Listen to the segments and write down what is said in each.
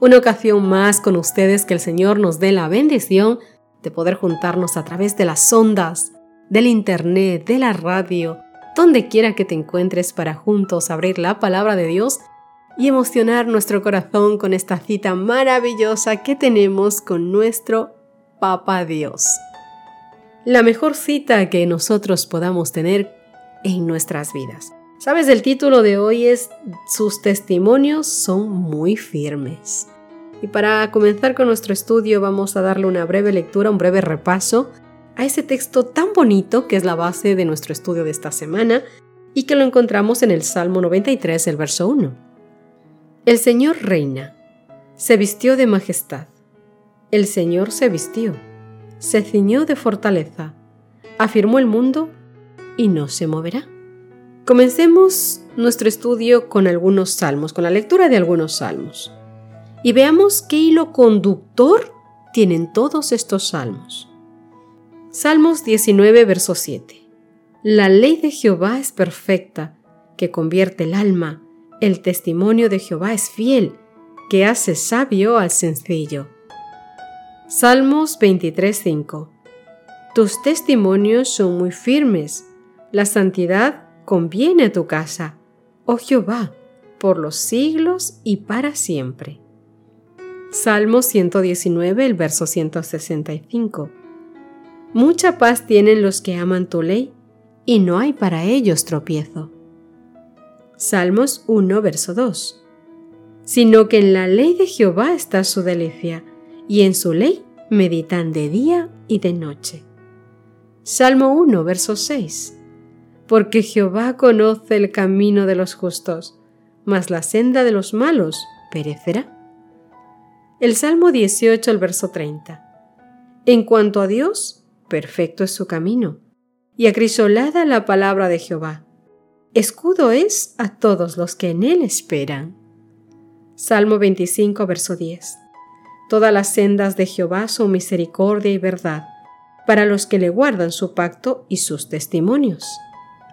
una ocasión más con ustedes, que el Señor nos dé la bendición de poder juntarnos a través de las ondas, del Internet, de la radio, donde quiera que te encuentres para juntos abrir la palabra de Dios y emocionar nuestro corazón con esta cita maravillosa que tenemos con nuestro Papa Dios. La mejor cita que nosotros podamos tener en nuestras vidas. Sabes, el título de hoy es Sus testimonios son muy firmes. Y para comenzar con nuestro estudio vamos a darle una breve lectura, un breve repaso a ese texto tan bonito que es la base de nuestro estudio de esta semana y que lo encontramos en el Salmo 93, el verso 1. El Señor reina, se vistió de majestad. El Señor se vistió, se ciñó de fortaleza, afirmó el mundo y no se moverá. Comencemos nuestro estudio con algunos salmos, con la lectura de algunos salmos. Y veamos qué hilo conductor tienen todos estos salmos. Salmos 19, verso 7. La ley de Jehová es perfecta, que convierte el alma. El testimonio de Jehová es fiel, que hace sabio al sencillo. Salmos 23, 5. Tus testimonios son muy firmes. La santidad conviene a tu casa, oh Jehová, por los siglos y para siempre. Salmo 119, el verso 165. Mucha paz tienen los que aman tu ley, y no hay para ellos tropiezo. Salmos 1, verso 2. Sino que en la ley de Jehová está su delicia, y en su ley meditan de día y de noche. Salmo 1, verso 6 porque Jehová conoce el camino de los justos, mas la senda de los malos perecerá. El Salmo 18, el verso 30. En cuanto a Dios, perfecto es su camino, y acrisolada la palabra de Jehová. Escudo es a todos los que en él esperan. Salmo 25, verso 10. Todas las sendas de Jehová son misericordia y verdad, para los que le guardan su pacto y sus testimonios.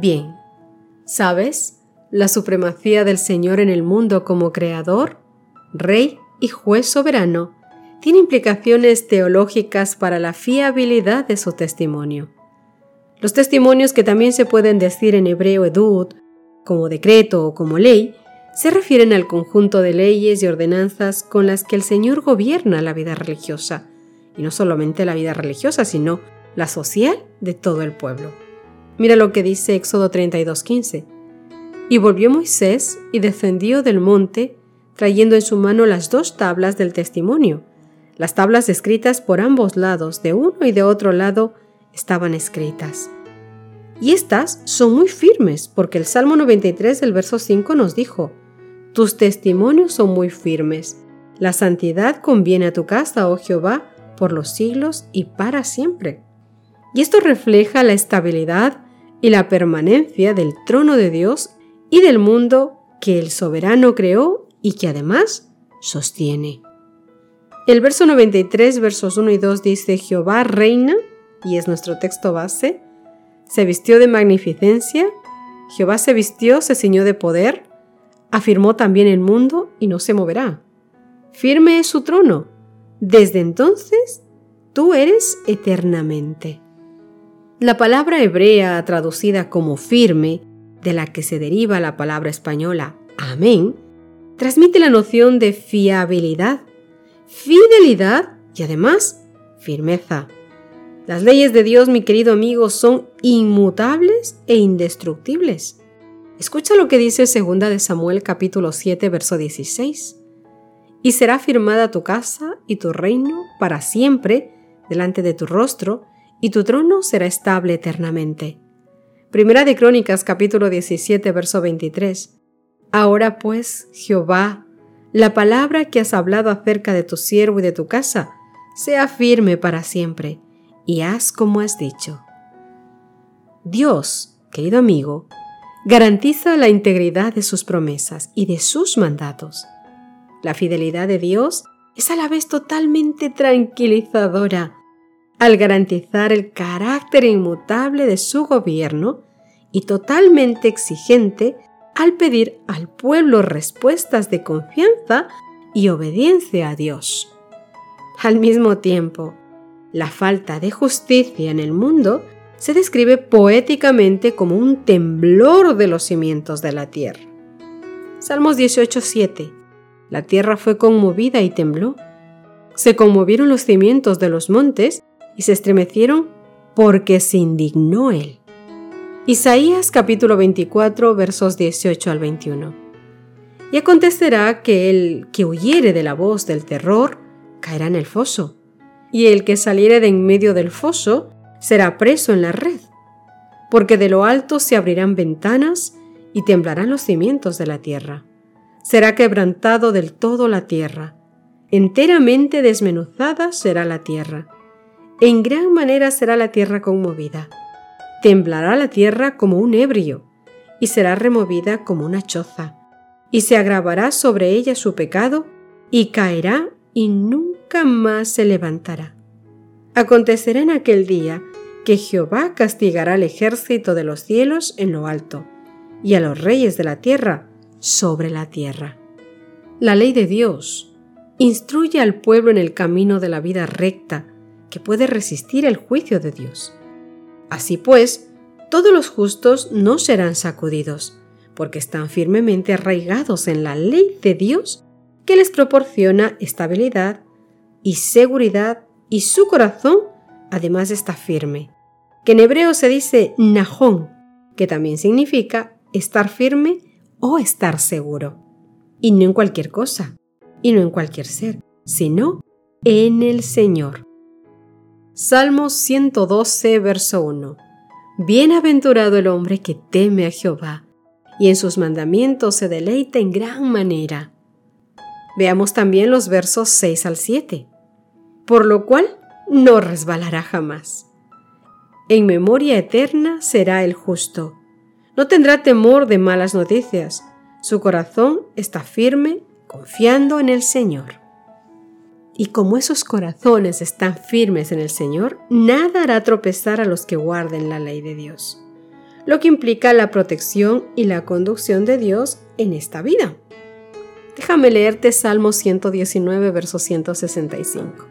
Bien, ¿sabes? La supremacía del Señor en el mundo como creador, rey y juez soberano tiene implicaciones teológicas para la fiabilidad de su testimonio. Los testimonios que también se pueden decir en hebreo edud, como decreto o como ley, se refieren al conjunto de leyes y ordenanzas con las que el Señor gobierna la vida religiosa, y no solamente la vida religiosa, sino la social de todo el pueblo. Mira lo que dice Éxodo 32:15. Y volvió Moisés y descendió del monte, trayendo en su mano las dos tablas del testimonio. Las tablas escritas por ambos lados, de uno y de otro lado, estaban escritas. Y estas son muy firmes, porque el Salmo 93 del verso 5 nos dijo, Tus testimonios son muy firmes. La santidad conviene a tu casa, oh Jehová, por los siglos y para siempre. Y esto refleja la estabilidad y la permanencia del trono de Dios y del mundo que el soberano creó y que además sostiene. El verso 93, versos 1 y 2 dice, Jehová reina, y es nuestro texto base, se vistió de magnificencia, Jehová se vistió, se ciñó de poder, afirmó también el mundo y no se moverá. Firme es su trono, desde entonces tú eres eternamente. La palabra hebrea traducida como firme, de la que se deriva la palabra española amén, transmite la noción de fiabilidad, fidelidad y además firmeza. Las leyes de Dios, mi querido amigo, son inmutables e indestructibles. Escucha lo que dice 2 de Samuel capítulo 7 verso 16. Y será firmada tu casa y tu reino para siempre delante de tu rostro, y tu trono será estable eternamente. Primera de Crónicas capítulo 17 verso 23. Ahora pues, Jehová, la palabra que has hablado acerca de tu siervo y de tu casa sea firme para siempre, y haz como has dicho. Dios, querido amigo, garantiza la integridad de sus promesas y de sus mandatos. La fidelidad de Dios es a la vez totalmente tranquilizadora al garantizar el carácter inmutable de su gobierno y totalmente exigente al pedir al pueblo respuestas de confianza y obediencia a Dios. Al mismo tiempo, la falta de justicia en el mundo se describe poéticamente como un temblor de los cimientos de la tierra. Salmos 18:7 La tierra fue conmovida y tembló. Se conmovieron los cimientos de los montes y se estremecieron porque se indignó él. Isaías capítulo 24 versos 18 al 21. Y acontecerá que el que huyere de la voz del terror caerá en el foso, y el que saliere de en medio del foso será preso en la red, porque de lo alto se abrirán ventanas y temblarán los cimientos de la tierra. Será quebrantado del todo la tierra, enteramente desmenuzada será la tierra. En gran manera será la tierra conmovida temblará la tierra como un ebrio, y será removida como una choza, y se agravará sobre ella su pecado, y caerá y nunca más se levantará. Acontecerá en aquel día que Jehová castigará al ejército de los cielos en lo alto, y a los reyes de la tierra sobre la tierra. La ley de Dios instruye al pueblo en el camino de la vida recta, que puede resistir el juicio de Dios. Así pues, todos los justos no serán sacudidos, porque están firmemente arraigados en la ley de Dios que les proporciona estabilidad y seguridad y su corazón además está firme, que en hebreo se dice najón, que también significa estar firme o estar seguro. Y no en cualquier cosa, y no en cualquier ser, sino en el Señor. Salmos 112, verso 1. Bienaventurado el hombre que teme a Jehová, y en sus mandamientos se deleita en gran manera. Veamos también los versos 6 al 7. Por lo cual no resbalará jamás. En memoria eterna será el justo. No tendrá temor de malas noticias. Su corazón está firme, confiando en el Señor. Y como esos corazones están firmes en el Señor, nada hará tropezar a los que guarden la ley de Dios, lo que implica la protección y la conducción de Dios en esta vida. Déjame leerte Salmo 119, verso 165.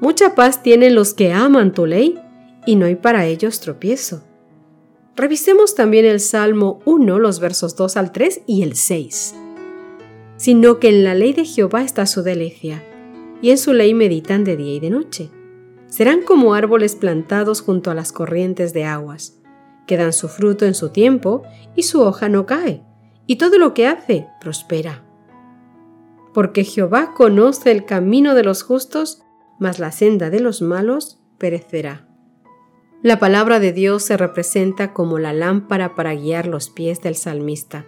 Mucha paz tienen los que aman tu ley, y no hay para ellos tropiezo. Revisemos también el Salmo 1, los versos 2 al 3 y el 6. Sino que en la ley de Jehová está su delicia y en su ley meditan de día y de noche. Serán como árboles plantados junto a las corrientes de aguas, que dan su fruto en su tiempo y su hoja no cae, y todo lo que hace prospera. Porque Jehová conoce el camino de los justos, mas la senda de los malos perecerá. La palabra de Dios se representa como la lámpara para guiar los pies del salmista,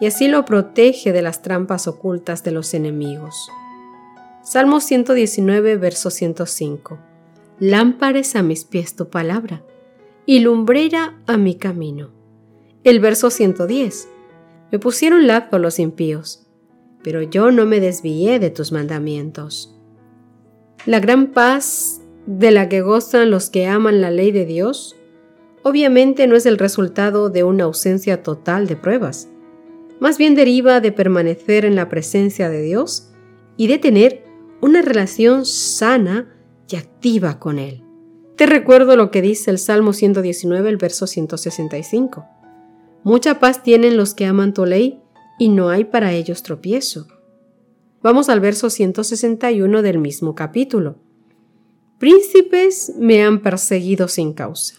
y así lo protege de las trampas ocultas de los enemigos. Salmo 119, verso 105. Lámpares a mis pies tu palabra y lumbrera a mi camino. El verso 110. Me pusieron lazo los impíos, pero yo no me desvié de tus mandamientos. La gran paz de la que gozan los que aman la ley de Dios obviamente no es el resultado de una ausencia total de pruebas, más bien deriva de permanecer en la presencia de Dios y de tener una relación sana y activa con Él. Te recuerdo lo que dice el Salmo 119, el verso 165. Mucha paz tienen los que aman tu ley y no hay para ellos tropiezo. Vamos al verso 161 del mismo capítulo. Príncipes me han perseguido sin causa,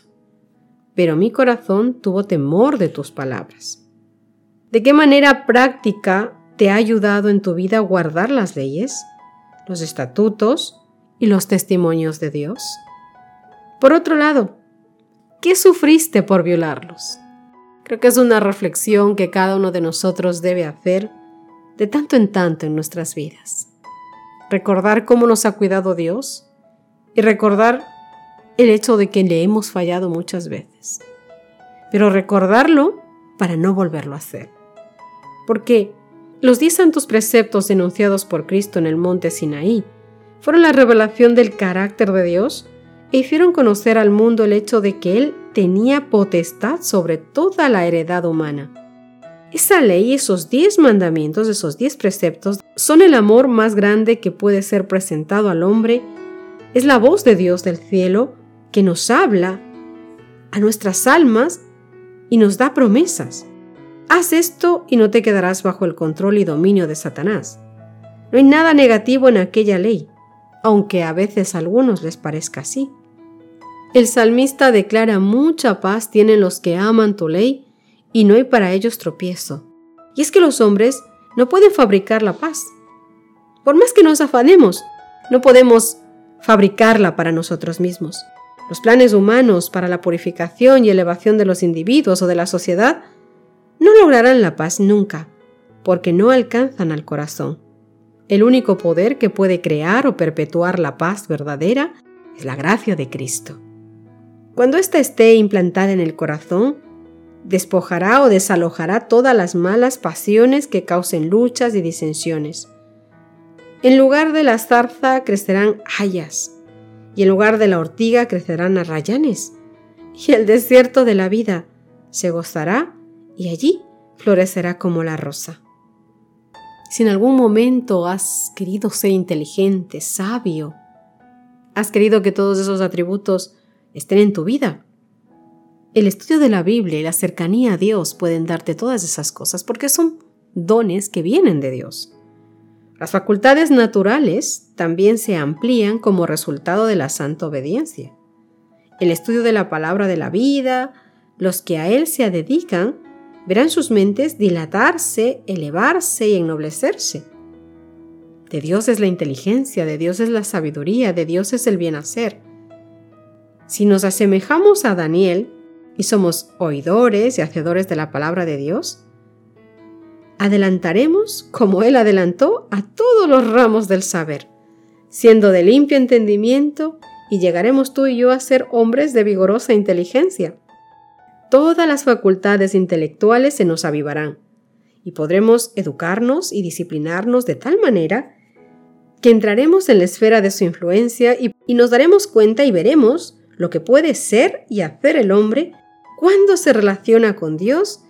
pero mi corazón tuvo temor de tus palabras. ¿De qué manera práctica te ha ayudado en tu vida a guardar las leyes? Los estatutos y los testimonios de Dios? Por otro lado, ¿qué sufriste por violarlos? Creo que es una reflexión que cada uno de nosotros debe hacer de tanto en tanto en nuestras vidas. Recordar cómo nos ha cuidado Dios y recordar el hecho de que le hemos fallado muchas veces. Pero recordarlo para no volverlo a hacer. Porque los diez santos preceptos denunciados por Cristo en el monte Sinaí fueron la revelación del carácter de Dios e hicieron conocer al mundo el hecho de que Él tenía potestad sobre toda la heredad humana. Esa ley, esos diez mandamientos, esos diez preceptos, son el amor más grande que puede ser presentado al hombre. Es la voz de Dios del cielo que nos habla a nuestras almas y nos da promesas. Haz esto y no te quedarás bajo el control y dominio de Satanás. No hay nada negativo en aquella ley, aunque a veces a algunos les parezca así. El salmista declara mucha paz tienen los que aman tu ley y no hay para ellos tropiezo. Y es que los hombres no pueden fabricar la paz. Por más que nos afanemos, no podemos fabricarla para nosotros mismos. Los planes humanos para la purificación y elevación de los individuos o de la sociedad no lograrán la paz nunca, porque no alcanzan al corazón. El único poder que puede crear o perpetuar la paz verdadera es la gracia de Cristo. Cuando ésta esté implantada en el corazón, despojará o desalojará todas las malas pasiones que causen luchas y disensiones. En lugar de la zarza crecerán hayas, y en lugar de la ortiga crecerán arrayanes, y el desierto de la vida se gozará y allí florecerá como la rosa. Si en algún momento has querido ser inteligente, sabio, has querido que todos esos atributos estén en tu vida, el estudio de la Biblia y la cercanía a Dios pueden darte todas esas cosas porque son dones que vienen de Dios. Las facultades naturales también se amplían como resultado de la santa obediencia. El estudio de la palabra de la vida, los que a él se dedican, verán sus mentes dilatarse, elevarse y ennoblecerse. De Dios es la inteligencia, de Dios es la sabiduría, de Dios es el bien hacer. Si nos asemejamos a Daniel y somos oidores y hacedores de la palabra de Dios, adelantaremos como Él adelantó a todos los ramos del saber, siendo de limpio entendimiento, y llegaremos tú y yo a ser hombres de vigorosa inteligencia. Todas las facultades intelectuales se nos avivarán, y podremos educarnos y disciplinarnos de tal manera que entraremos en la esfera de su influencia y, nos daremos cuenta y veremos lo que puede ser y hacer el hombre cuando se relaciona con Dios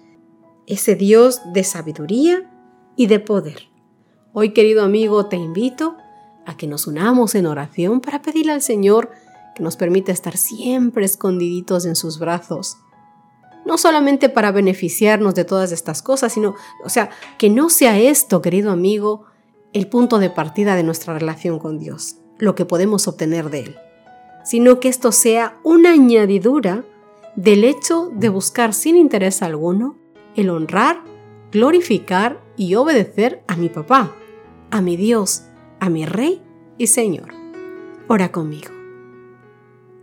ese Dios de sabiduría y de poder. Hoy, querido amigo, te invito a que nos unamos en oración para pedirle al Señor que nos permita estar siempre escondiditos en sus brazos. No solamente para beneficiarnos de todas estas cosas, sino, o sea, que no sea esto, querido amigo, el punto de partida de nuestra relación con Dios, lo que podemos obtener de Él, sino que esto sea una añadidura del hecho de buscar sin interés alguno el honrar, glorificar y obedecer a mi papá, a mi Dios, a mi Rey y Señor. Ora conmigo.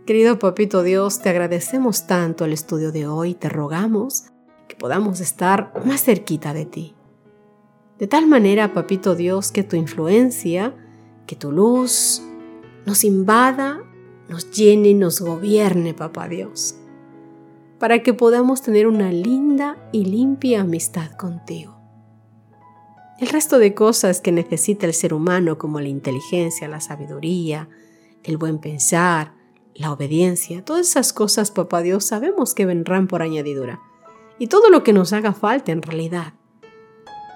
Querido Papito Dios, te agradecemos tanto el estudio de hoy, te rogamos que podamos estar más cerquita de ti. De tal manera, Papito Dios, que tu influencia, que tu luz nos invada, nos llene nos gobierne, Papá Dios para que podamos tener una linda y limpia amistad contigo. El resto de cosas que necesita el ser humano como la inteligencia, la sabiduría, el buen pensar, la obediencia, todas esas cosas, papá Dios, sabemos que vendrán por añadidura. Y todo lo que nos haga falta en realidad.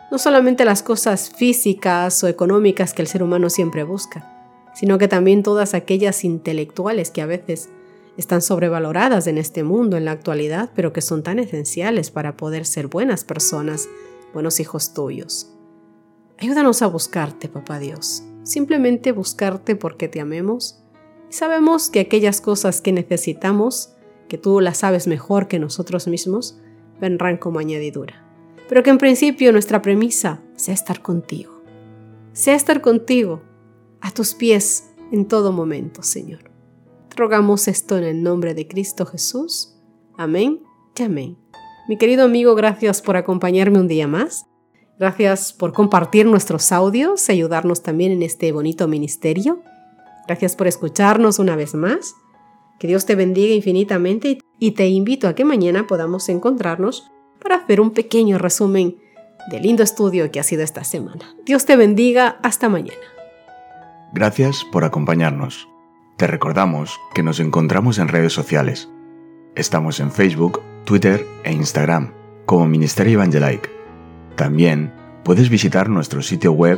No solamente las cosas físicas o económicas que el ser humano siempre busca, sino que también todas aquellas intelectuales que a veces están sobrevaloradas en este mundo en la actualidad, pero que son tan esenciales para poder ser buenas personas, buenos hijos tuyos. Ayúdanos a buscarte, Papá Dios, simplemente buscarte porque te amemos y sabemos que aquellas cosas que necesitamos, que tú las sabes mejor que nosotros mismos, vendrán como añadidura. Pero que en principio nuestra premisa sea estar contigo, sea estar contigo, a tus pies en todo momento, Señor. Rogamos esto en el nombre de Cristo Jesús. Amén y amén. Mi querido amigo, gracias por acompañarme un día más. Gracias por compartir nuestros audios y ayudarnos también en este bonito ministerio. Gracias por escucharnos una vez más. Que Dios te bendiga infinitamente y te invito a que mañana podamos encontrarnos para hacer un pequeño resumen del lindo estudio que ha sido esta semana. Dios te bendiga. Hasta mañana. Gracias por acompañarnos. Te recordamos que nos encontramos en redes sociales. Estamos en Facebook, Twitter e Instagram como Ministerio Evangelike. También puedes visitar nuestro sitio web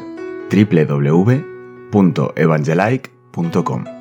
www.evangelike.com.